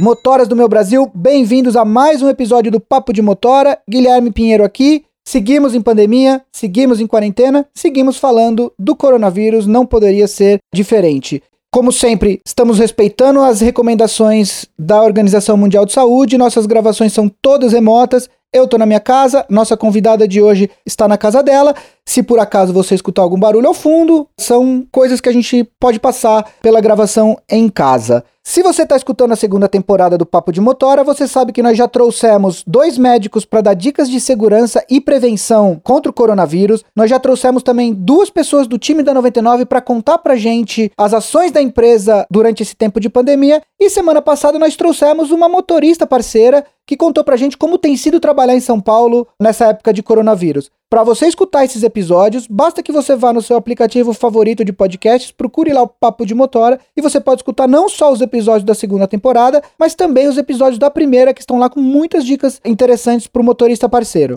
Motoras do meu Brasil, bem-vindos a mais um episódio do Papo de Motora. Guilherme Pinheiro aqui. Seguimos em pandemia, seguimos em quarentena, seguimos falando do coronavírus, não poderia ser diferente. Como sempre, estamos respeitando as recomendações da Organização Mundial de Saúde, nossas gravações são todas remotas. Eu estou na minha casa, nossa convidada de hoje está na casa dela. Se por acaso você escutar algum barulho ao fundo, são coisas que a gente pode passar pela gravação em casa. Se você está escutando a segunda temporada do Papo de Motora, você sabe que nós já trouxemos dois médicos para dar dicas de segurança e prevenção contra o coronavírus. Nós já trouxemos também duas pessoas do time da 99 para contar para gente as ações da empresa durante esse tempo de pandemia. E semana passada nós trouxemos uma motorista parceira que contou pra gente como tem sido trabalhar em São Paulo nessa época de coronavírus. Para você escutar esses episódios, basta que você vá no seu aplicativo favorito de podcasts, procure lá o Papo de Motora e você pode escutar não só os episódios da segunda temporada, mas também os episódios da primeira que estão lá com muitas dicas interessantes para o motorista parceiro.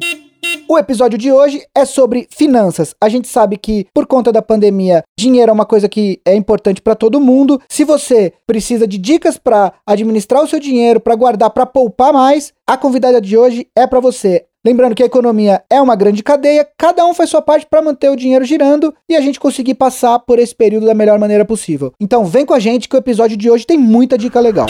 O episódio de hoje é sobre finanças. A gente sabe que, por conta da pandemia, dinheiro é uma coisa que é importante para todo mundo. Se você precisa de dicas para administrar o seu dinheiro, para guardar, para poupar mais, a convidada de hoje é para você. Lembrando que a economia é uma grande cadeia, cada um faz sua parte para manter o dinheiro girando e a gente conseguir passar por esse período da melhor maneira possível. Então vem com a gente que o episódio de hoje tem muita dica legal.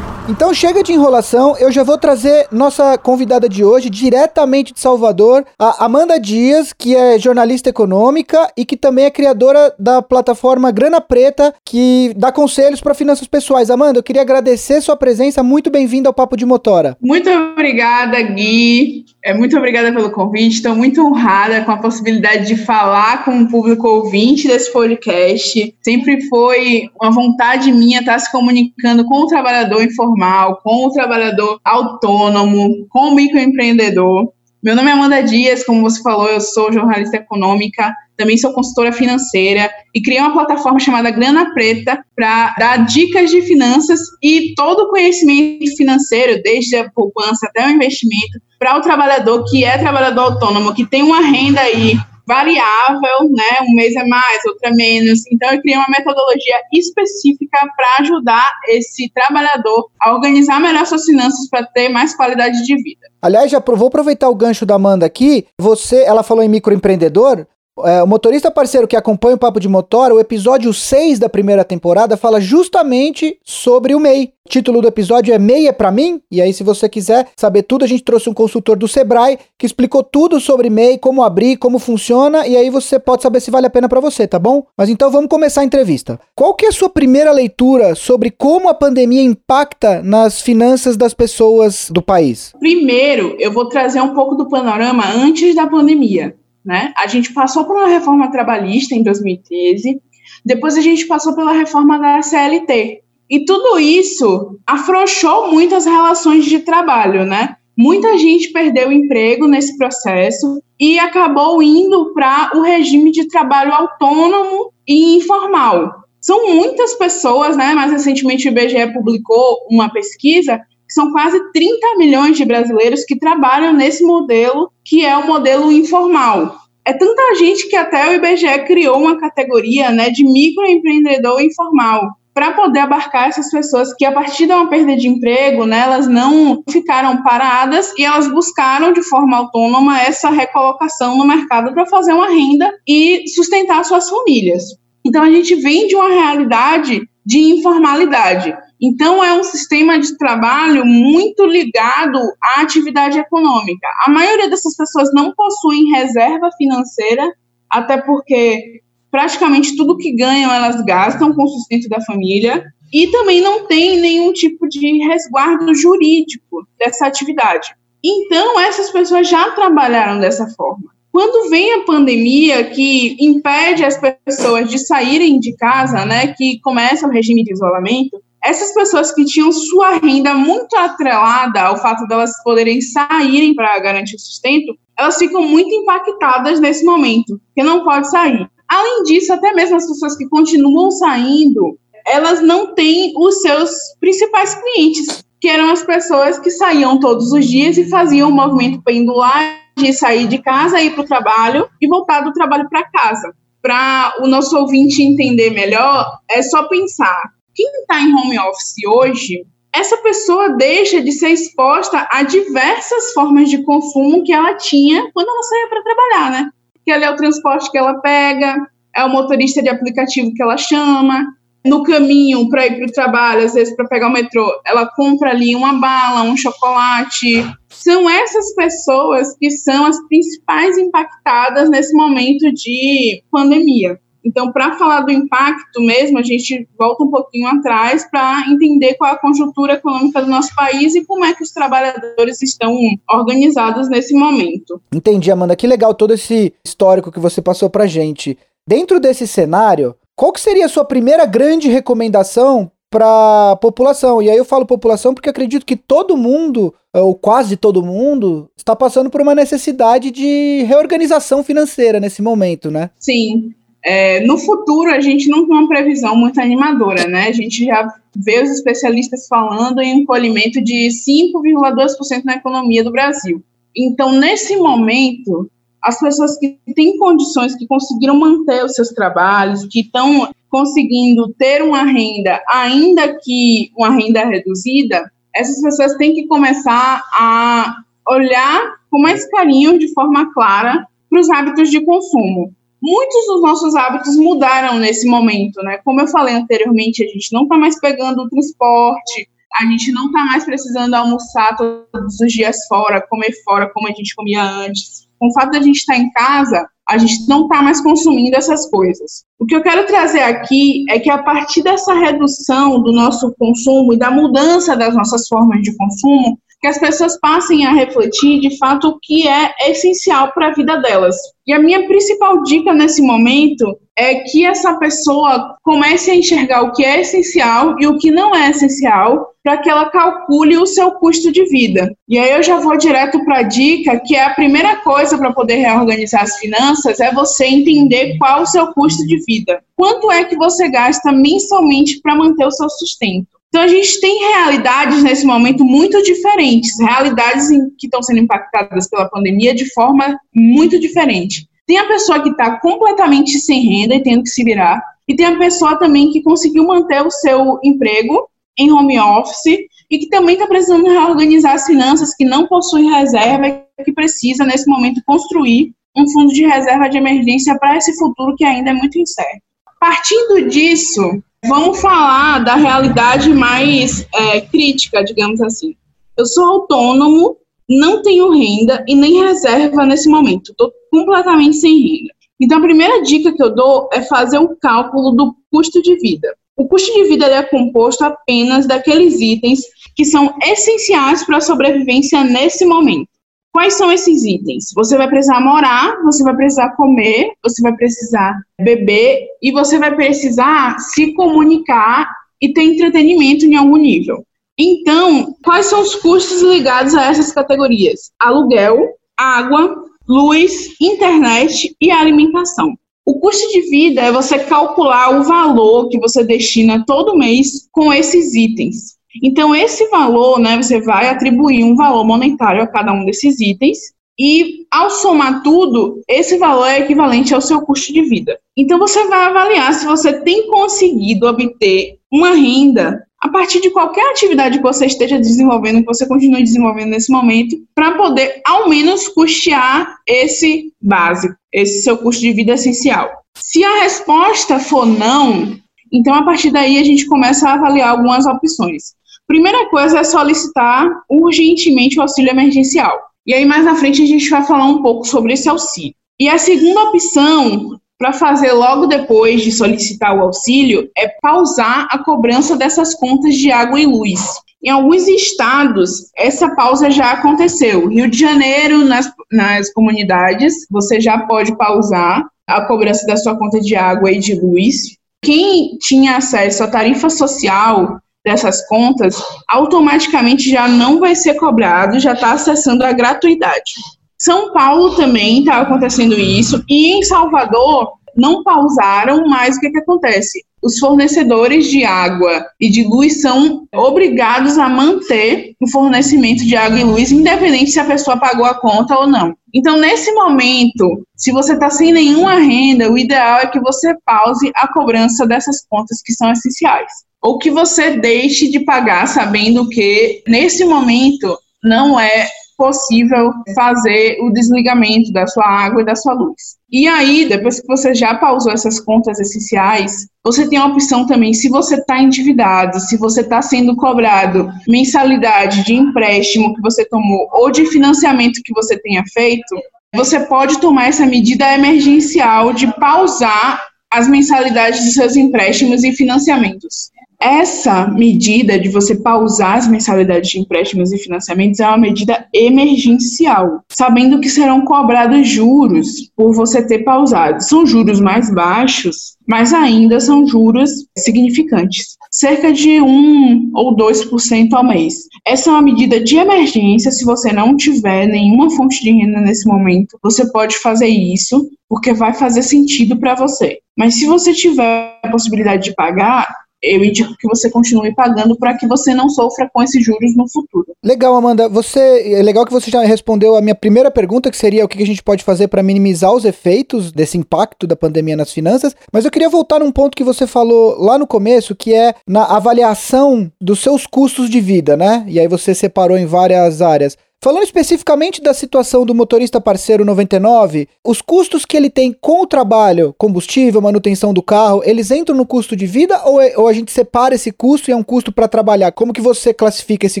Então chega de enrolação, eu já vou trazer nossa convidada de hoje, diretamente de Salvador, a Amanda Dias, que é jornalista econômica e que também é criadora da plataforma Grana Preta, que dá conselhos para finanças pessoais. Amanda, eu queria agradecer sua presença, muito bem-vinda ao Papo de Motora. Muito obrigada, Gui. É, muito obrigada pelo convite. Estou muito honrada com a possibilidade de falar com o público ouvinte desse podcast. Sempre foi uma vontade minha estar se comunicando com o trabalhador informal com o trabalhador autônomo, com o microempreendedor. Meu nome é Amanda Dias, como você falou, eu sou jornalista econômica, também sou consultora financeira e criei uma plataforma chamada Grana Preta para dar dicas de finanças e todo o conhecimento financeiro, desde a poupança até o investimento, para o trabalhador que é trabalhador autônomo, que tem uma renda aí variável, né? Um mês é mais, outro é menos. Então, eu criei uma metodologia específica para ajudar esse trabalhador a organizar melhor suas finanças para ter mais qualidade de vida. Aliás, já vou aproveitar o gancho da Amanda aqui. Você, ela falou em microempreendedor. É, o motorista parceiro que acompanha o Papo de Motor, o episódio 6 da primeira temporada fala justamente sobre o MEI. O título do episódio é MEI é pra mim? E aí, se você quiser saber tudo, a gente trouxe um consultor do Sebrae que explicou tudo sobre MEI, como abrir, como funciona, e aí você pode saber se vale a pena para você, tá bom? Mas então vamos começar a entrevista. Qual que é a sua primeira leitura sobre como a pandemia impacta nas finanças das pessoas do país? Primeiro, eu vou trazer um pouco do panorama antes da pandemia. Né? A gente passou por uma reforma trabalhista em 2013, depois a gente passou pela reforma da CLT. E tudo isso afrouxou muitas relações de trabalho, né? Muita gente perdeu emprego nesse processo e acabou indo para o regime de trabalho autônomo e informal. São muitas pessoas, né? Mais recentemente o IBGE publicou uma pesquisa são quase 30 milhões de brasileiros que trabalham nesse modelo, que é o modelo informal. É tanta gente que até o IBGE criou uma categoria né, de microempreendedor informal, para poder abarcar essas pessoas que, a partir de uma perda de emprego, né, elas não ficaram paradas e elas buscaram de forma autônoma essa recolocação no mercado para fazer uma renda e sustentar suas famílias. Então, a gente vem de uma realidade de informalidade. Então, é um sistema de trabalho muito ligado à atividade econômica. A maioria dessas pessoas não possuem reserva financeira, até porque praticamente tudo que ganham elas gastam com o sustento da família, e também não tem nenhum tipo de resguardo jurídico dessa atividade. Então, essas pessoas já trabalharam dessa forma. Quando vem a pandemia que impede as pessoas de saírem de casa, né, que começa o regime de isolamento, essas pessoas que tinham sua renda muito atrelada ao fato delas de poderem saírem para garantir o sustento, elas ficam muito impactadas nesse momento, que não pode sair. Além disso, até mesmo as pessoas que continuam saindo, elas não têm os seus principais clientes, que eram as pessoas que saíam todos os dias e faziam o movimento pendular de sair de casa, ir para o trabalho e voltar do trabalho para casa. Para o nosso ouvinte entender melhor, é só pensar quem está em home office hoje essa pessoa deixa de ser exposta a diversas formas de consumo que ela tinha quando ela saía para trabalhar, né? Que ali é o transporte que ela pega, é o motorista de aplicativo que ela chama, no caminho para ir para o trabalho, às vezes para pegar o metrô, ela compra ali uma bala, um chocolate. São essas pessoas que são as principais impactadas nesse momento de pandemia. Então, para falar do impacto mesmo, a gente volta um pouquinho atrás para entender qual é a conjuntura econômica do nosso país e como é que os trabalhadores estão organizados nesse momento. Entendi, Amanda. Que legal todo esse histórico que você passou para gente. Dentro desse cenário, qual que seria a sua primeira grande recomendação para a população? E aí eu falo população porque acredito que todo mundo, ou quase todo mundo, está passando por uma necessidade de reorganização financeira nesse momento, né? Sim. É, no futuro, a gente não tem uma previsão muito animadora, né? A gente já vê os especialistas falando em um encolhimento de 5,2% na economia do Brasil. Então, nesse momento, as pessoas que têm condições, que conseguiram manter os seus trabalhos, que estão conseguindo ter uma renda, ainda que uma renda reduzida, essas pessoas têm que começar a olhar com mais carinho, de forma clara, para os hábitos de consumo. Muitos dos nossos hábitos mudaram nesse momento, né? Como eu falei anteriormente, a gente não está mais pegando o transporte, a gente não está mais precisando almoçar todos os dias fora, comer fora como a gente comia antes com o fato de a gente estar em casa, a gente não está mais consumindo essas coisas. O que eu quero trazer aqui é que a partir dessa redução do nosso consumo e da mudança das nossas formas de consumo, que as pessoas passem a refletir de fato o que é essencial para a vida delas. E a minha principal dica nesse momento é que essa pessoa comece a enxergar o que é essencial e o que não é essencial para que ela calcule o seu custo de vida. E aí eu já vou direto para a dica, que é a primeira coisa para poder reorganizar as finanças é você entender qual o seu custo de vida. Quanto é que você gasta mensalmente para manter o seu sustento? Então, a gente tem realidades nesse momento muito diferentes, realidades que estão sendo impactadas pela pandemia de forma muito diferente. Tem a pessoa que está completamente sem renda e tendo que se virar, e tem a pessoa também que conseguiu manter o seu emprego em home office e que também está precisando reorganizar as finanças, que não possui reserva e que precisa, nesse momento, construir um fundo de reserva de emergência para esse futuro que ainda é muito incerto. Partindo disso, Vamos falar da realidade mais é, crítica, digamos assim. Eu sou autônomo, não tenho renda e nem reserva nesse momento. Estou completamente sem renda. Então, a primeira dica que eu dou é fazer o cálculo do custo de vida. O custo de vida é composto apenas daqueles itens que são essenciais para a sobrevivência nesse momento. Quais são esses itens? Você vai precisar morar, você vai precisar comer, você vai precisar beber e você vai precisar se comunicar e ter entretenimento em algum nível. Então, quais são os custos ligados a essas categorias? Aluguel, água, luz, internet e alimentação. O custo de vida é você calcular o valor que você destina todo mês com esses itens. Então, esse valor, né, você vai atribuir um valor monetário a cada um desses itens, e ao somar tudo, esse valor é equivalente ao seu custo de vida. Então, você vai avaliar se você tem conseguido obter uma renda a partir de qualquer atividade que você esteja desenvolvendo, que você continue desenvolvendo nesse momento, para poder ao menos custear esse básico, esse seu custo de vida essencial. Se a resposta for não, então a partir daí a gente começa a avaliar algumas opções. Primeira coisa é solicitar urgentemente o auxílio emergencial. E aí, mais na frente, a gente vai falar um pouco sobre esse auxílio. E a segunda opção para fazer logo depois de solicitar o auxílio é pausar a cobrança dessas contas de água e luz. Em alguns estados, essa pausa já aconteceu. Rio de Janeiro, nas, nas comunidades, você já pode pausar a cobrança da sua conta de água e de luz. Quem tinha acesso à tarifa social dessas contas, automaticamente já não vai ser cobrado, já está acessando a gratuidade. São Paulo também está acontecendo isso, e em Salvador não pausaram, mas o que, que acontece? Os fornecedores de água e de luz são obrigados a manter o fornecimento de água e luz, independente se a pessoa pagou a conta ou não. Então, nesse momento, se você está sem nenhuma renda, o ideal é que você pause a cobrança dessas contas que são essenciais. Ou que você deixe de pagar sabendo que, nesse momento, não é possível fazer o desligamento da sua água e da sua luz. E aí, depois que você já pausou essas contas essenciais, você tem a opção também, se você está endividado, se você está sendo cobrado mensalidade de empréstimo que você tomou ou de financiamento que você tenha feito, você pode tomar essa medida emergencial de pausar as mensalidades dos seus empréstimos e financiamentos. Essa medida de você pausar as mensalidades de empréstimos e financiamentos é uma medida emergencial, sabendo que serão cobrados juros por você ter pausado. São juros mais baixos, mas ainda são juros significantes, cerca de 1 ou 2% ao mês. Essa é uma medida de emergência. Se você não tiver nenhuma fonte de renda nesse momento, você pode fazer isso, porque vai fazer sentido para você. Mas se você tiver a possibilidade de pagar, eu indico que você continue pagando para que você não sofra com esses juros no futuro. Legal, Amanda. Você é legal que você já respondeu a minha primeira pergunta, que seria o que a gente pode fazer para minimizar os efeitos desse impacto da pandemia nas finanças. Mas eu queria voltar num ponto que você falou lá no começo, que é na avaliação dos seus custos de vida, né? E aí você separou em várias áreas. Falando especificamente da situação do motorista parceiro 99, os custos que ele tem com o trabalho, combustível, manutenção do carro, eles entram no custo de vida ou, é, ou a gente separa esse custo e é um custo para trabalhar? Como que você classifica esse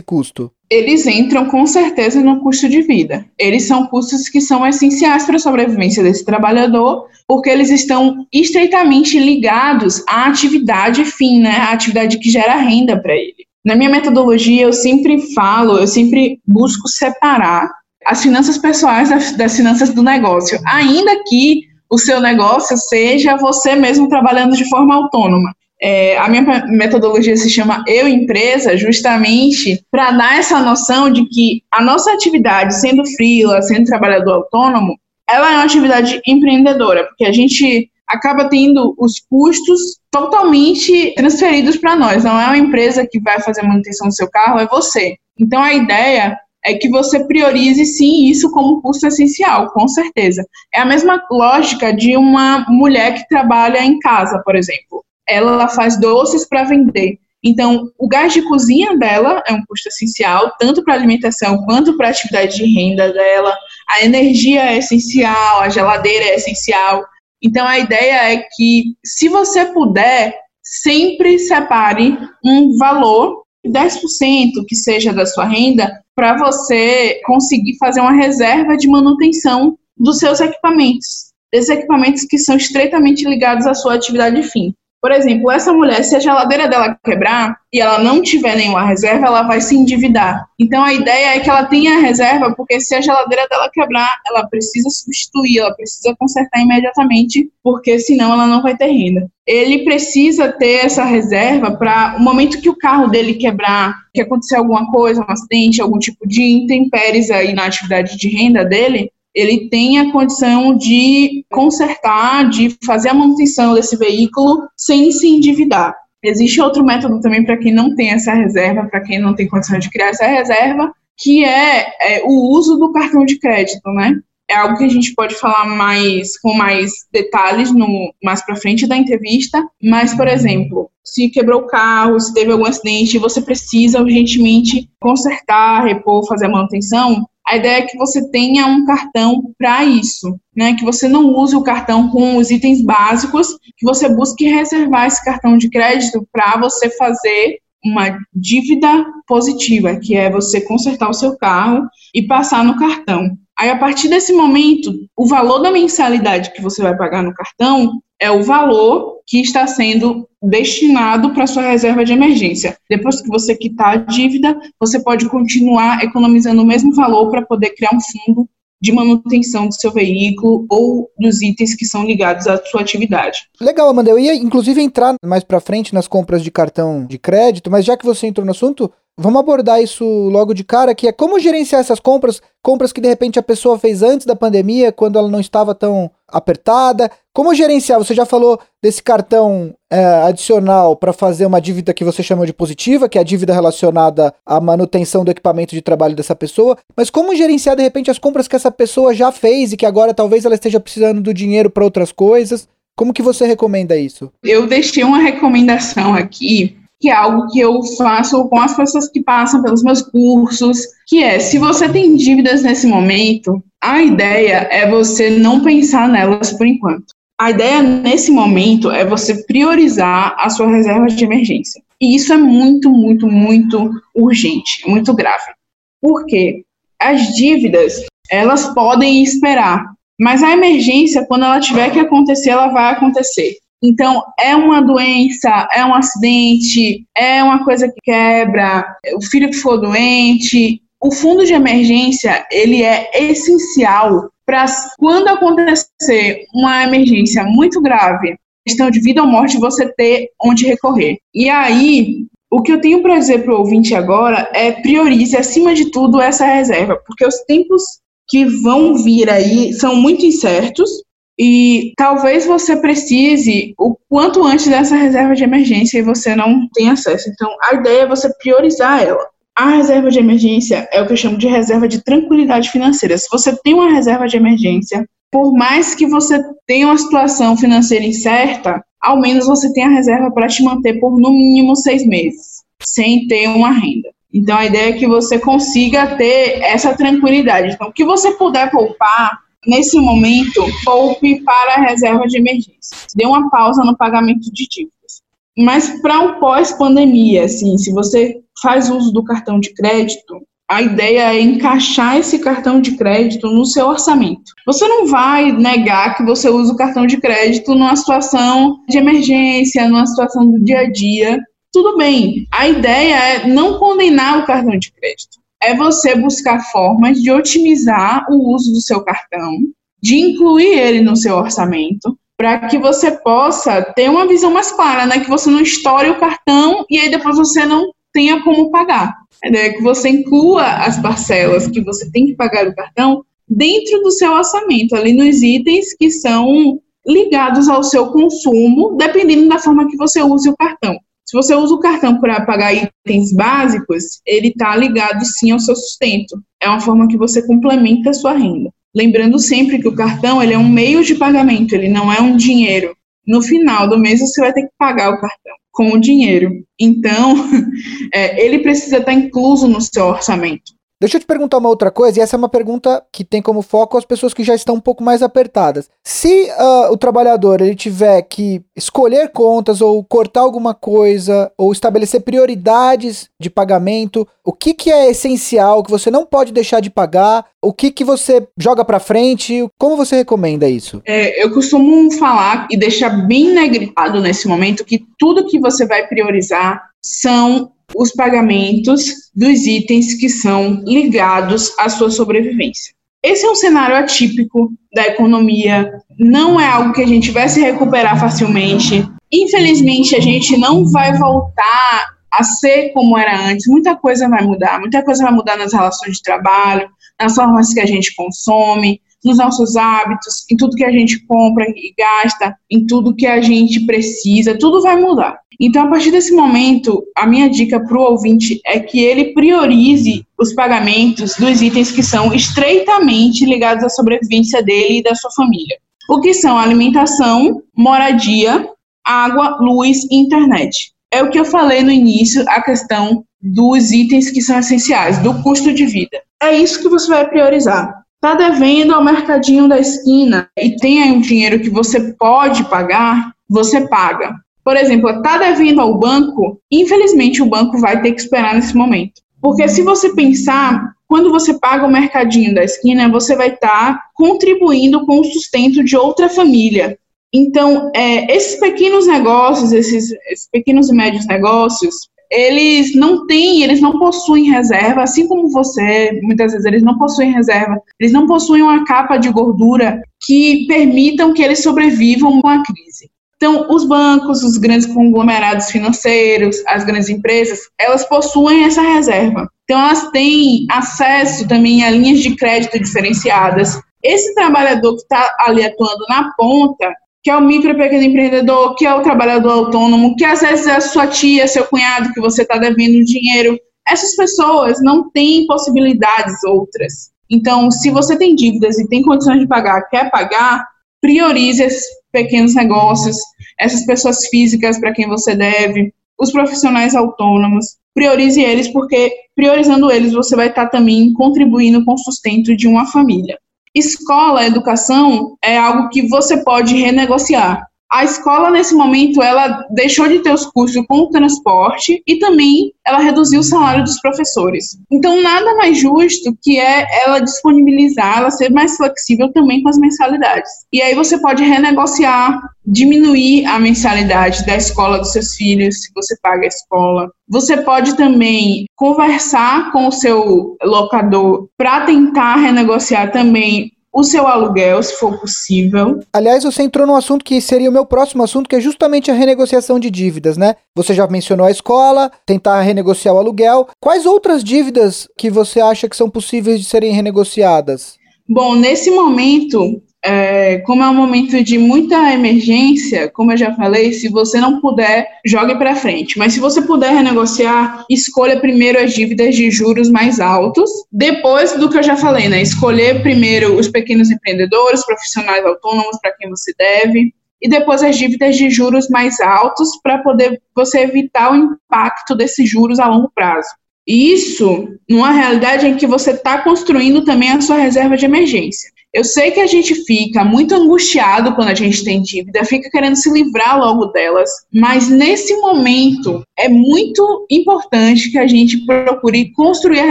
custo? Eles entram com certeza no custo de vida. Eles são custos que são essenciais para a sobrevivência desse trabalhador, porque eles estão estreitamente ligados à atividade fim, né? À atividade que gera renda para ele. Na minha metodologia, eu sempre falo, eu sempre busco separar as finanças pessoais das, das finanças do negócio, ainda que o seu negócio seja você mesmo trabalhando de forma autônoma. É, a minha metodologia se chama Eu Empresa, justamente para dar essa noção de que a nossa atividade, sendo freela, sendo trabalhador autônomo, ela é uma atividade empreendedora, porque a gente acaba tendo os custos totalmente transferidos para nós. Não é uma empresa que vai fazer manutenção do seu carro, é você. Então a ideia é que você priorize sim isso como custo essencial, com certeza. É a mesma lógica de uma mulher que trabalha em casa, por exemplo. Ela faz doces para vender. Então, o gás de cozinha dela é um custo essencial, tanto para alimentação quanto para a atividade de renda dela. A energia é essencial, a geladeira é essencial. Então a ideia é que, se você puder, sempre separe um valor, 10% que seja da sua renda, para você conseguir fazer uma reserva de manutenção dos seus equipamentos. Esses equipamentos que são estreitamente ligados à sua atividade fim. Por exemplo, essa mulher, se a geladeira dela quebrar e ela não tiver nenhuma reserva, ela vai se endividar. Então a ideia é que ela tenha reserva, porque se a geladeira dela quebrar, ela precisa substituir, ela precisa consertar imediatamente, porque senão ela não vai ter renda. Ele precisa ter essa reserva para o momento que o carro dele quebrar, que acontecer alguma coisa, um acidente, algum tipo de intempéries aí na atividade de renda dele, ele tem a condição de consertar, de fazer a manutenção desse veículo sem se endividar. Existe outro método também para quem não tem essa reserva, para quem não tem condição de criar essa reserva, que é, é, o uso do cartão de crédito, né? É algo que a gente pode falar mais com mais detalhes no mais para frente da entrevista, mas por exemplo, se quebrou o carro, se teve algum acidente, você precisa urgentemente consertar, repor, fazer a manutenção, a ideia é que você tenha um cartão para isso, né? Que você não use o cartão com os itens básicos, que você busque reservar esse cartão de crédito para você fazer uma dívida positiva, que é você consertar o seu carro e passar no cartão. Aí, a partir desse momento, o valor da mensalidade que você vai pagar no cartão é o valor que está sendo destinado para sua reserva de emergência. Depois que você quitar a dívida, você pode continuar economizando o mesmo valor para poder criar um fundo de manutenção do seu veículo ou dos itens que são ligados à sua atividade. Legal, Amanda. Eu ia inclusive entrar mais para frente nas compras de cartão de crédito, mas já que você entrou no assunto, Vamos abordar isso logo de cara, que é como gerenciar essas compras, compras que de repente a pessoa fez antes da pandemia, quando ela não estava tão apertada. Como gerenciar? Você já falou desse cartão é, adicional para fazer uma dívida que você chamou de positiva, que é a dívida relacionada à manutenção do equipamento de trabalho dessa pessoa. Mas como gerenciar de repente as compras que essa pessoa já fez e que agora talvez ela esteja precisando do dinheiro para outras coisas? Como que você recomenda isso? Eu deixei uma recomendação aqui que é algo que eu faço com as pessoas que passam pelos meus cursos, que é, se você tem dívidas nesse momento, a ideia é você não pensar nelas por enquanto. A ideia nesse momento é você priorizar a sua reserva de emergência. E isso é muito, muito, muito urgente, muito grave. Por quê? As dívidas, elas podem esperar, mas a emergência, quando ela tiver que acontecer, ela vai acontecer. Então, é uma doença, é um acidente, é uma coisa que quebra, o filho que for doente. O fundo de emergência, ele é essencial para quando acontecer uma emergência muito grave, questão de vida ou morte, você ter onde recorrer. E aí, o que eu tenho para dizer para o ouvinte agora é priorize acima de tudo essa reserva, porque os tempos que vão vir aí são muito incertos e talvez você precise o quanto antes dessa reserva de emergência e você não tem acesso. Então, a ideia é você priorizar ela. A reserva de emergência é o que eu chamo de reserva de tranquilidade financeira. Se você tem uma reserva de emergência, por mais que você tenha uma situação financeira incerta, ao menos você tem a reserva para te manter por no mínimo seis meses, sem ter uma renda. Então a ideia é que você consiga ter essa tranquilidade. Então, o que você puder poupar, nesse momento, poupe para a reserva de emergência. Dê uma pausa no pagamento de dívidas. Mas para o um pós-pandemia, assim, se você faz uso do cartão de crédito, a ideia é encaixar esse cartão de crédito no seu orçamento. Você não vai negar que você usa o cartão de crédito numa situação de emergência, numa situação do dia a dia. Tudo bem. A ideia é não condenar o cartão de crédito é você buscar formas de otimizar o uso do seu cartão, de incluir ele no seu orçamento, para que você possa ter uma visão mais clara, né? Que você não estoure o cartão e aí depois você não tenha como pagar. É que você inclua as parcelas que você tem que pagar o cartão dentro do seu orçamento, ali nos itens que são ligados ao seu consumo, dependendo da forma que você use o cartão. Se você usa o cartão para pagar itens básicos, ele está ligado sim ao seu sustento. É uma forma que você complementa a sua renda. Lembrando sempre que o cartão ele é um meio de pagamento, ele não é um dinheiro. No final do mês você vai ter que pagar o cartão com o dinheiro. Então, é, ele precisa estar tá incluso no seu orçamento. Deixa eu te perguntar uma outra coisa, e essa é uma pergunta que tem como foco as pessoas que já estão um pouco mais apertadas. Se uh, o trabalhador ele tiver que escolher contas ou cortar alguma coisa ou estabelecer prioridades de pagamento, o que, que é essencial que você não pode deixar de pagar? O que, que você joga para frente? Como você recomenda isso? É, eu costumo falar e deixar bem negritado nesse momento que tudo que você vai priorizar são os pagamentos dos itens que são ligados à sua sobrevivência. Esse é um cenário atípico da economia, não é algo que a gente vai se recuperar facilmente. Infelizmente, a gente não vai voltar a ser como era antes. Muita coisa vai mudar, muita coisa vai mudar nas relações de trabalho, nas formas que a gente consome, nos nossos hábitos, em tudo que a gente compra e gasta, em tudo que a gente precisa, tudo vai mudar. Então, a partir desse momento, a minha dica para o ouvinte é que ele priorize os pagamentos dos itens que são estreitamente ligados à sobrevivência dele e da sua família. O que são alimentação, moradia, água, luz e internet. É o que eu falei no início, a questão dos itens que são essenciais, do custo de vida. É isso que você vai priorizar. Tá devendo ao mercadinho da esquina e tem aí um dinheiro que você pode pagar, você paga. Por exemplo, está devendo ao banco, infelizmente o banco vai ter que esperar nesse momento. Porque se você pensar, quando você paga o mercadinho da esquina, você vai estar tá contribuindo com o sustento de outra família. Então, é, esses pequenos negócios, esses, esses pequenos e médios negócios, eles não têm, eles não possuem reserva, assim como você, muitas vezes eles não possuem reserva, eles não possuem uma capa de gordura que permitam que eles sobrevivam a crise. Então, os bancos, os grandes conglomerados financeiros, as grandes empresas, elas possuem essa reserva. Então, elas têm acesso também a linhas de crédito diferenciadas. Esse trabalhador que está ali atuando na ponta, que é o micro e pequeno empreendedor, que é o trabalhador autônomo, que às vezes é a sua tia, seu cunhado, que você está devendo dinheiro, essas pessoas não têm possibilidades outras. Então, se você tem dívidas e tem condições de pagar, quer pagar, priorize esses pequenos negócios, essas pessoas físicas para quem você deve, os profissionais autônomos, priorize eles, porque priorizando eles você vai estar também contribuindo com o sustento de uma família. Escola, educação é algo que você pode renegociar a escola nesse momento ela deixou de ter os custos com o transporte e também ela reduziu o salário dos professores. Então nada mais justo que é ela disponibilizar, ela ser mais flexível também com as mensalidades. E aí você pode renegociar, diminuir a mensalidade da escola dos seus filhos, se você paga a escola. Você pode também conversar com o seu locador para tentar renegociar também o seu aluguel, se for possível. Aliás, você entrou num assunto que seria o meu próximo assunto, que é justamente a renegociação de dívidas, né? Você já mencionou a escola, tentar renegociar o aluguel. Quais outras dívidas que você acha que são possíveis de serem renegociadas? Bom, nesse momento, é, como é um momento de muita emergência, como eu já falei, se você não puder, jogue para frente. Mas se você puder renegociar, escolha primeiro as dívidas de juros mais altos. Depois do que eu já falei, né? Escolher primeiro os pequenos empreendedores, profissionais autônomos para quem você deve. E depois as dívidas de juros mais altos para poder você evitar o impacto desses juros a longo prazo. Isso numa realidade em que você está construindo também a sua reserva de emergência. Eu sei que a gente fica muito angustiado quando a gente tem dívida, fica querendo se livrar logo delas, mas nesse momento é muito importante que a gente procure construir a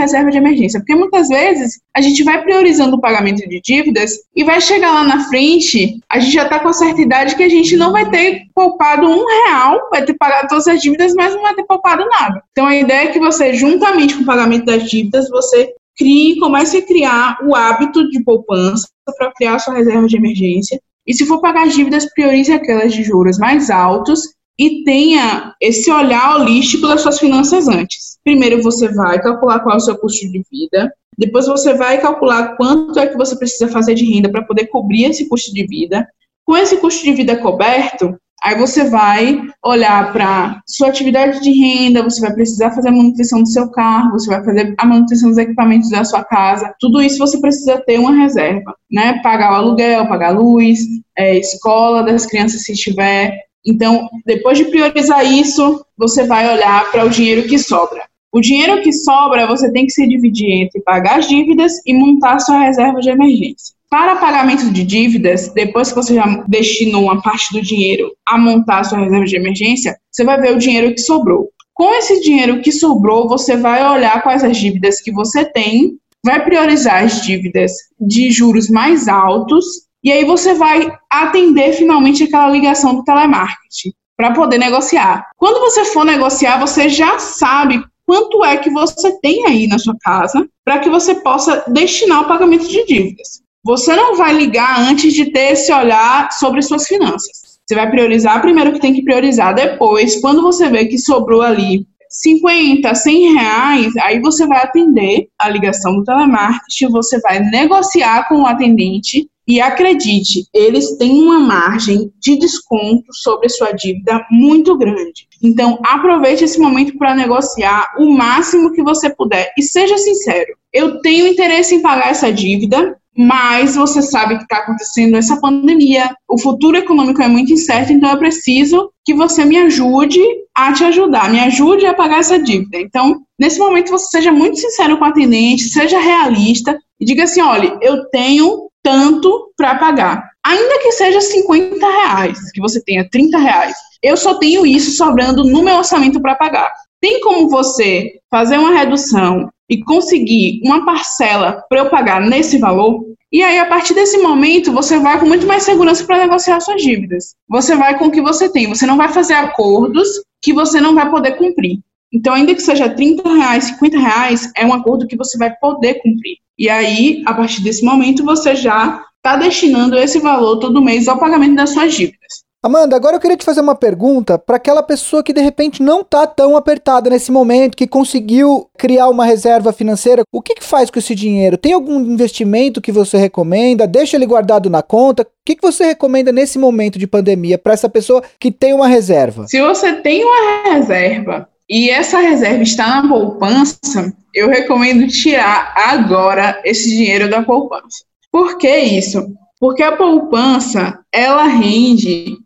reserva de emergência, porque muitas vezes a gente vai priorizando o pagamento de dívidas e vai chegar lá na frente, a gente já está com a certa idade que a gente não vai ter poupado um real, vai ter pagado todas as dívidas, mas não vai ter poupado nada. Então a ideia é que você, juntamente com o pagamento das dívidas, você crie, comece a criar o hábito de poupança para criar sua reserva de emergência. E se for pagar dívidas, priorize aquelas de juros mais altos e tenha esse olhar holístico das suas finanças antes. Primeiro você vai calcular qual é o seu custo de vida, depois você vai calcular quanto é que você precisa fazer de renda para poder cobrir esse custo de vida. Com esse custo de vida coberto, Aí você vai olhar para sua atividade de renda, você vai precisar fazer a manutenção do seu carro, você vai fazer a manutenção dos equipamentos da sua casa. Tudo isso você precisa ter uma reserva, né? Pagar o aluguel, pagar a luz, é, escola das crianças se tiver. Então, depois de priorizar isso, você vai olhar para o dinheiro que sobra. O dinheiro que sobra, você tem que se dividir entre pagar as dívidas e montar sua reserva de emergência. Para pagamento de dívidas, depois que você já destinou uma parte do dinheiro a montar a sua reserva de emergência, você vai ver o dinheiro que sobrou. Com esse dinheiro que sobrou, você vai olhar quais as dívidas que você tem, vai priorizar as dívidas de juros mais altos e aí você vai atender finalmente aquela ligação do telemarketing para poder negociar. Quando você for negociar, você já sabe quanto é que você tem aí na sua casa para que você possa destinar o pagamento de dívidas. Você não vai ligar antes de ter esse olhar sobre suas finanças. Você vai priorizar primeiro o que tem que priorizar. Depois, quando você vê que sobrou ali 50, 100 reais, aí você vai atender a ligação do telemarketing, você vai negociar com o atendente e acredite, eles têm uma margem de desconto sobre sua dívida muito grande. Então, aproveite esse momento para negociar o máximo que você puder e seja sincero. Eu tenho interesse em pagar essa dívida, mas você sabe que está acontecendo essa pandemia, o futuro econômico é muito incerto, então eu preciso que você me ajude a te ajudar, me ajude a pagar essa dívida. Então, nesse momento, você seja muito sincero com o atendente, seja realista e diga assim: olha, eu tenho tanto para pagar. Ainda que seja 50 reais, que você tenha 30 reais, eu só tenho isso sobrando no meu orçamento para pagar. Tem como você fazer uma redução e conseguir uma parcela para eu pagar nesse valor? E aí, a partir desse momento, você vai com muito mais segurança para negociar suas dívidas. Você vai com o que você tem. Você não vai fazer acordos que você não vai poder cumprir. Então, ainda que seja 30 reais, 50 reais, é um acordo que você vai poder cumprir. E aí, a partir desse momento, você já está destinando esse valor todo mês ao pagamento das suas dívidas. Amanda, agora eu queria te fazer uma pergunta para aquela pessoa que de repente não está tão apertada nesse momento, que conseguiu criar uma reserva financeira. O que, que faz com esse dinheiro? Tem algum investimento que você recomenda? Deixa ele guardado na conta? O que, que você recomenda nesse momento de pandemia para essa pessoa que tem uma reserva? Se você tem uma reserva e essa reserva está na poupança, eu recomendo tirar agora esse dinheiro da poupança. Por que isso? Porque a poupança, ela rende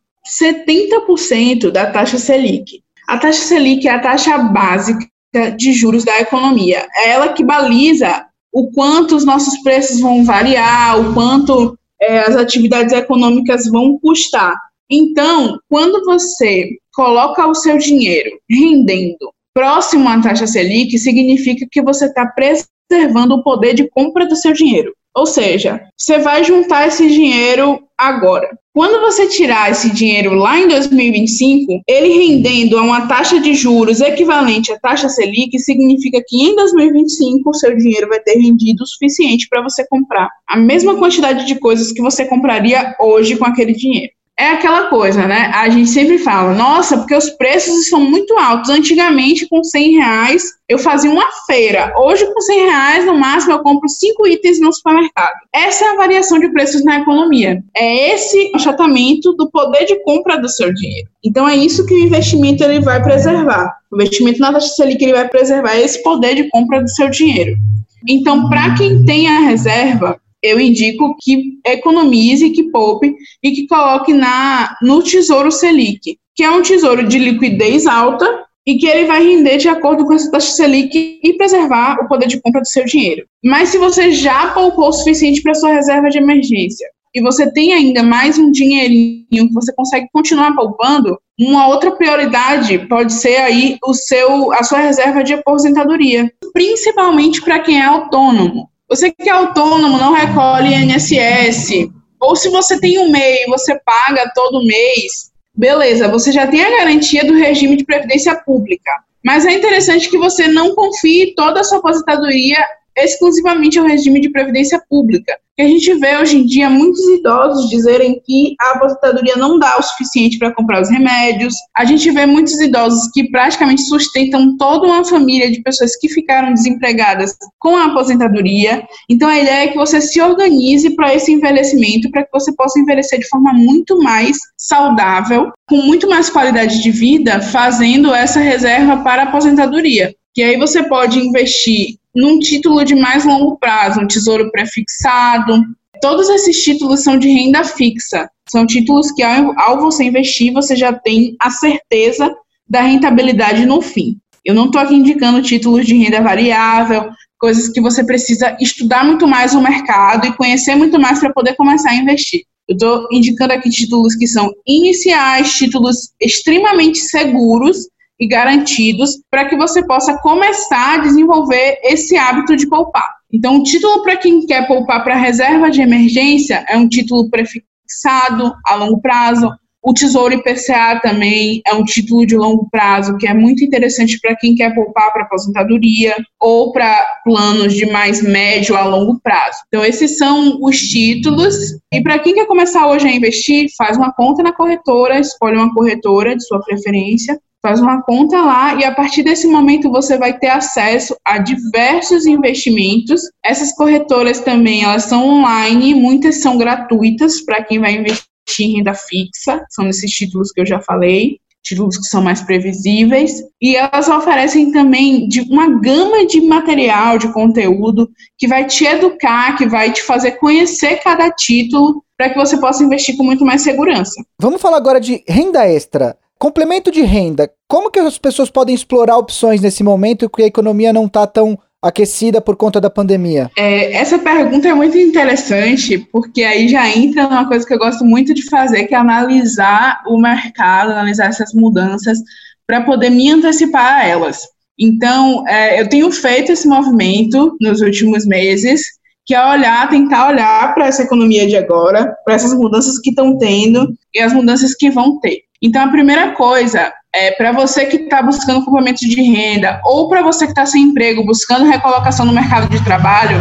70% da taxa Selic. A taxa Selic é a taxa básica de juros da economia. É ela que baliza o quanto os nossos preços vão variar, o quanto é, as atividades econômicas vão custar. Então, quando você coloca o seu dinheiro rendendo próximo à taxa Selic, significa que você está preservando o poder de compra do seu dinheiro. Ou seja, você vai juntar esse dinheiro agora. Quando você tirar esse dinheiro lá em 2025, ele rendendo a uma taxa de juros equivalente à taxa Selic, significa que em 2025 o seu dinheiro vai ter rendido o suficiente para você comprar a mesma quantidade de coisas que você compraria hoje com aquele dinheiro é aquela coisa, né? A gente sempre fala, nossa, porque os preços estão muito altos. Antigamente, com 100 reais, eu fazia uma feira. Hoje, com 100 reais, no máximo, eu compro cinco itens no supermercado. Essa é a variação de preços na economia. É esse achatamento do poder de compra do seu dinheiro. Então, é isso que o investimento ele vai preservar. O investimento na taxa Selic ele vai preservar esse poder de compra do seu dinheiro. Então, para quem tem a reserva, eu indico que economize, que poupe e que coloque na, no Tesouro Selic, que é um tesouro de liquidez alta e que ele vai render de acordo com essa taxa Selic e preservar o poder de compra do seu dinheiro. Mas se você já poupou o suficiente para sua reserva de emergência e você tem ainda mais um dinheirinho que você consegue continuar poupando, uma outra prioridade pode ser aí o seu a sua reserva de aposentadoria, principalmente para quem é autônomo. Você que é autônomo, não recolhe INSS, ou se você tem um MEI, você paga todo mês, beleza, você já tem a garantia do regime de previdência pública. Mas é interessante que você não confie toda a sua aposentadoria exclusivamente ao regime de previdência pública. Que a gente vê hoje em dia muitos idosos dizerem que a aposentadoria não dá o suficiente para comprar os remédios. A gente vê muitos idosos que praticamente sustentam toda uma família de pessoas que ficaram desempregadas com a aposentadoria. Então a ideia é que você se organize para esse envelhecimento, para que você possa envelhecer de forma muito mais saudável, com muito mais qualidade de vida, fazendo essa reserva para a aposentadoria. Que aí você pode investir num título de mais longo prazo, um tesouro prefixado. Todos esses títulos são de renda fixa. São títulos que, ao, ao você investir, você já tem a certeza da rentabilidade no fim. Eu não estou aqui indicando títulos de renda variável, coisas que você precisa estudar muito mais o mercado e conhecer muito mais para poder começar a investir. Eu estou indicando aqui títulos que são iniciais, títulos extremamente seguros e garantidos para que você possa começar a desenvolver esse hábito de poupar. Então, o título para quem quer poupar para reserva de emergência é um título prefixado a longo prazo. O Tesouro IPCA também é um título de longo prazo que é muito interessante para quem quer poupar para aposentadoria ou para planos de mais médio a longo prazo. Então, esses são os títulos. E para quem quer começar hoje a investir, faz uma conta na corretora, escolhe uma corretora de sua preferência faz uma conta lá e a partir desse momento você vai ter acesso a diversos investimentos. Essas corretoras também, elas são online, muitas são gratuitas para quem vai investir em renda fixa, são esses títulos que eu já falei, títulos que são mais previsíveis, e elas oferecem também de uma gama de material, de conteúdo que vai te educar, que vai te fazer conhecer cada título para que você possa investir com muito mais segurança. Vamos falar agora de renda extra. Complemento de renda. Como que as pessoas podem explorar opções nesse momento que a economia não está tão aquecida por conta da pandemia? É, essa pergunta é muito interessante, porque aí já entra numa coisa que eu gosto muito de fazer, que é analisar o mercado, analisar essas mudanças, para poder me antecipar a elas. Então, é, eu tenho feito esse movimento nos últimos meses, que é olhar, tentar olhar para essa economia de agora, para essas mudanças que estão tendo e as mudanças que vão ter. Então, a primeira coisa é para você que está buscando complemento de renda ou para você que está sem emprego, buscando recolocação no mercado de trabalho,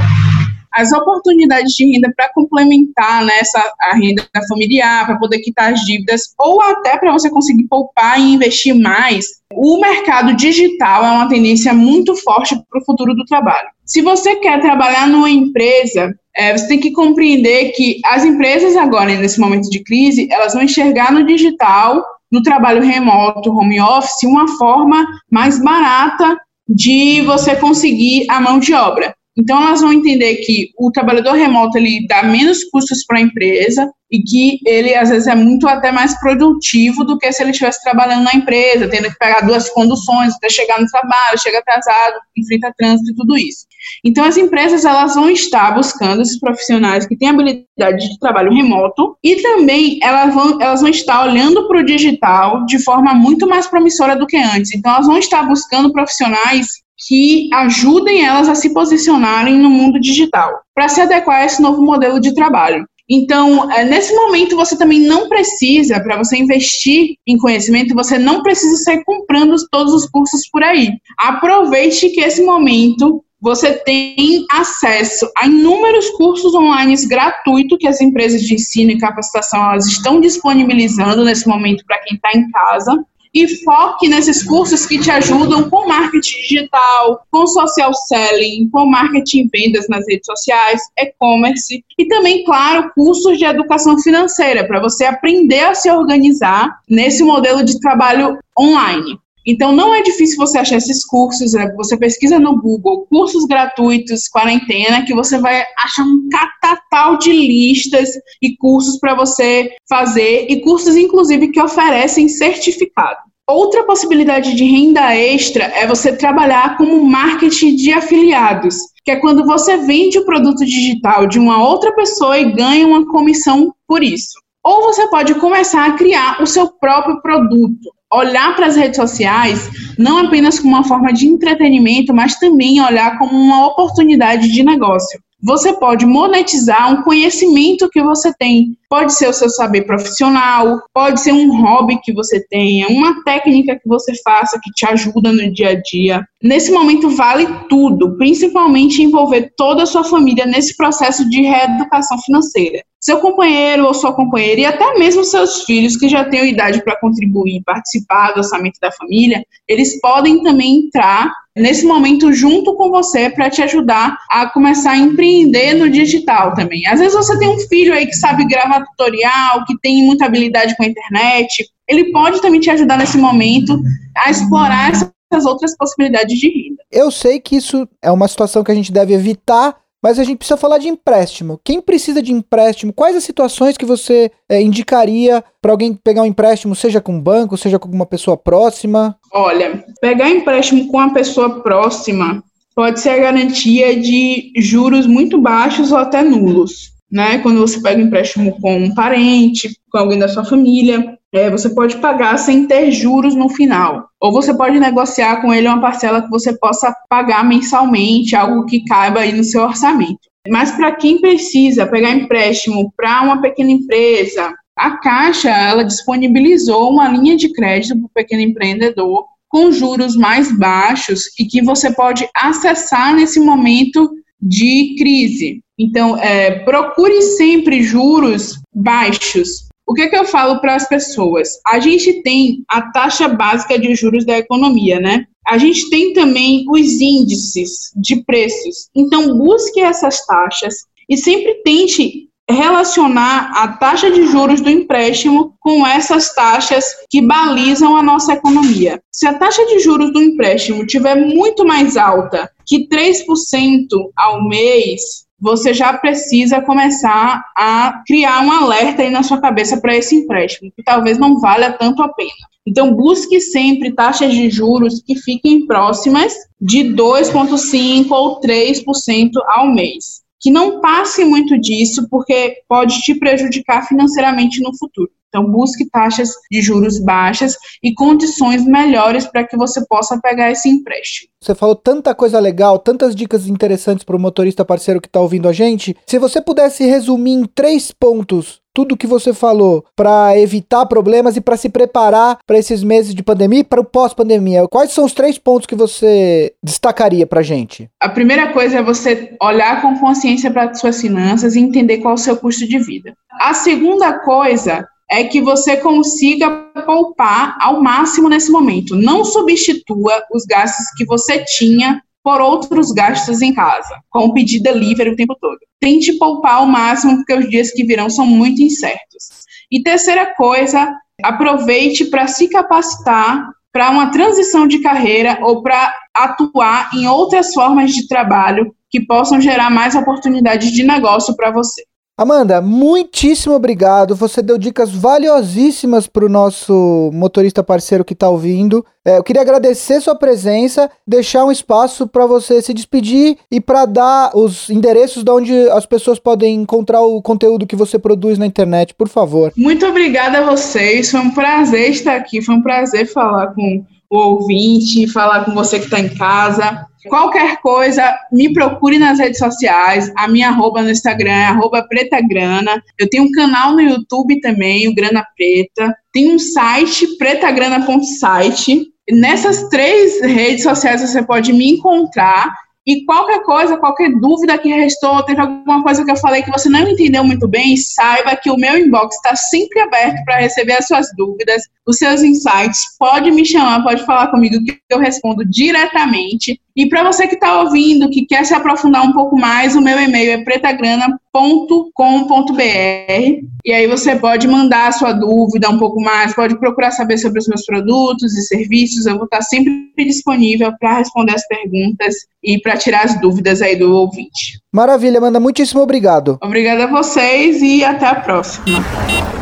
as oportunidades de renda para complementar né, essa, a renda familiar, para poder quitar as dívidas, ou até para você conseguir poupar e investir mais, o mercado digital é uma tendência muito forte para o futuro do trabalho. Se você quer trabalhar numa empresa, é, você tem que compreender que as empresas agora, nesse momento de crise, elas vão enxergar no digital, no trabalho remoto, home office, uma forma mais barata de você conseguir a mão de obra. Então, elas vão entender que o trabalhador remoto ele dá menos custos para a empresa e que ele, às vezes, é muito até mais produtivo do que se ele estivesse trabalhando na empresa, tendo que pegar duas conduções até chegar no trabalho, chega atrasado, enfrenta trânsito e tudo isso. Então, as empresas elas vão estar buscando esses profissionais que têm habilidade de trabalho remoto e também elas vão, elas vão estar olhando para o digital de forma muito mais promissora do que antes. Então, elas vão estar buscando profissionais que ajudem elas a se posicionarem no mundo digital, para se adequar a esse novo modelo de trabalho. Então, é, nesse momento, você também não precisa, para você investir em conhecimento, você não precisa sair comprando todos os cursos por aí. Aproveite que esse momento você tem acesso a inúmeros cursos online gratuitos que as empresas de ensino e capacitação elas estão disponibilizando nesse momento para quem está em casa e foque nesses cursos que te ajudam com marketing digital, com social selling, com marketing vendas nas redes sociais, e-commerce e também, claro, cursos de educação financeira para você aprender a se organizar nesse modelo de trabalho online. Então, não é difícil você achar esses cursos. Né? Você pesquisa no Google cursos gratuitos, quarentena, que você vai achar um catatal de listas e cursos para você fazer, e cursos, inclusive, que oferecem certificado. Outra possibilidade de renda extra é você trabalhar como marketing de afiliados, que é quando você vende o produto digital de uma outra pessoa e ganha uma comissão por isso. Ou você pode começar a criar o seu próprio produto olhar para as redes sociais não apenas como uma forma de entretenimento, mas também olhar como uma oportunidade de negócio. Você pode monetizar um conhecimento que você tem. Pode ser o seu saber profissional, pode ser um hobby que você tenha, uma técnica que você faça que te ajuda no dia a dia. Nesse momento vale tudo, principalmente envolver toda a sua família nesse processo de reeducação financeira. Seu companheiro ou sua companheira e até mesmo seus filhos que já têm idade para contribuir e participar do orçamento da família, eles podem também entrar nesse momento junto com você para te ajudar a começar a empreender no digital também. Às vezes você tem um filho aí que sabe gravar tutorial, que tem muita habilidade com a internet, ele pode também te ajudar nesse momento a explorar essas outras possibilidades de renda. Eu sei que isso é uma situação que a gente deve evitar mas a gente precisa falar de empréstimo. Quem precisa de empréstimo? Quais as situações que você é, indicaria para alguém pegar um empréstimo, seja com um banco, seja com uma pessoa próxima? Olha, pegar empréstimo com uma pessoa próxima pode ser a garantia de juros muito baixos ou até nulos. Né? Quando você pega um empréstimo com um parente, com alguém da sua família, é, você pode pagar sem ter juros no final. Ou você pode negociar com ele uma parcela que você possa pagar mensalmente, algo que caiba aí no seu orçamento. Mas para quem precisa pegar empréstimo para uma pequena empresa, a Caixa ela disponibilizou uma linha de crédito para o pequeno empreendedor com juros mais baixos e que você pode acessar nesse momento de crise. Então, é, procure sempre juros baixos, o que, que eu falo para as pessoas? A gente tem a taxa básica de juros da economia, né? A gente tem também os índices de preços. Então, busque essas taxas e sempre tente relacionar a taxa de juros do empréstimo com essas taxas que balizam a nossa economia. Se a taxa de juros do empréstimo tiver muito mais alta que 3% ao mês, você já precisa começar a criar um alerta aí na sua cabeça para esse empréstimo, que talvez não valha tanto a pena. Então, busque sempre taxas de juros que fiquem próximas de 2,5% ou 3% ao mês. Que não passe muito disso, porque pode te prejudicar financeiramente no futuro. Então, busque taxas de juros baixas e condições melhores para que você possa pegar esse empréstimo. Você falou tanta coisa legal, tantas dicas interessantes para o motorista parceiro que está ouvindo a gente. Se você pudesse resumir em três pontos tudo que você falou para evitar problemas e para se preparar para esses meses de pandemia e para o pós-pandemia? Quais são os três pontos que você destacaria para gente? A primeira coisa é você olhar com consciência para suas finanças e entender qual é o seu custo de vida. A segunda coisa é que você consiga poupar ao máximo nesse momento. Não substitua os gastos que você tinha por outros gastos em casa, como pedir delivery o tempo todo. Tente poupar ao máximo, porque os dias que virão são muito incertos. E terceira coisa, aproveite para se capacitar para uma transição de carreira ou para atuar em outras formas de trabalho que possam gerar mais oportunidades de negócio para você. Amanda, muitíssimo obrigado. Você deu dicas valiosíssimas para o nosso motorista parceiro que está ouvindo. É, eu queria agradecer sua presença, deixar um espaço para você se despedir e para dar os endereços de onde as pessoas podem encontrar o conteúdo que você produz na internet, por favor. Muito obrigada a vocês. Foi um prazer estar aqui. Foi um prazer falar com o ouvinte, falar com você que está em casa. Qualquer coisa, me procure nas redes sociais. A minha arroba no Instagram é arroba pretagrana. Eu tenho um canal no YouTube também, o Grana Preta. Tem um site, pretagrana.site. Nessas três redes sociais você pode me encontrar e qualquer coisa, qualquer dúvida que restou, teve alguma coisa que eu falei que você não entendeu muito bem, saiba que o meu inbox está sempre aberto para receber as suas dúvidas, os seus insights. Pode me chamar, pode falar comigo que eu respondo diretamente. E para você que está ouvindo, que quer se aprofundar um pouco mais, o meu e-mail é pretagrana.com.br e aí você pode mandar a sua dúvida um pouco mais, pode procurar saber sobre os meus produtos e serviços. Eu vou estar sempre disponível para responder as perguntas e para tirar as dúvidas aí do ouvinte. Maravilha, Amanda, muitíssimo obrigado. Obrigada a vocês e até a próxima.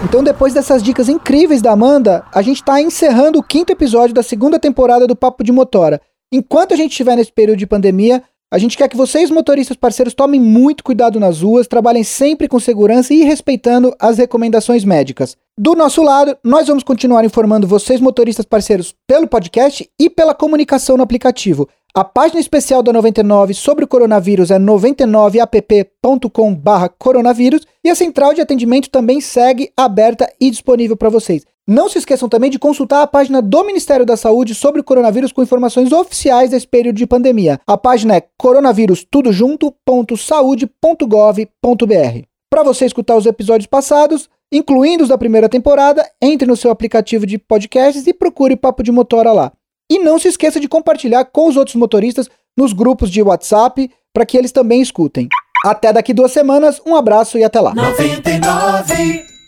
Então, depois dessas dicas incríveis da Amanda, a gente está encerrando o quinto episódio da segunda temporada do Papo de Motora. Enquanto a gente estiver nesse período de pandemia, a gente quer que vocês, motoristas parceiros, tomem muito cuidado nas ruas, trabalhem sempre com segurança e respeitando as recomendações médicas. Do nosso lado, nós vamos continuar informando vocês, motoristas parceiros, pelo podcast e pela comunicação no aplicativo. A página especial da 99 sobre o coronavírus é 99app.com/coronavírus e a central de atendimento também segue aberta e disponível para vocês. Não se esqueçam também de consultar a página do Ministério da Saúde sobre o coronavírus com informações oficiais desse período de pandemia. A página é coronavírustudojunto.saude.gov.br. Para você escutar os episódios passados, incluindo os da primeira temporada, entre no seu aplicativo de podcasts e procure Papo de Motora lá. E não se esqueça de compartilhar com os outros motoristas nos grupos de WhatsApp para que eles também escutem. Até daqui duas semanas, um abraço e até lá. 99.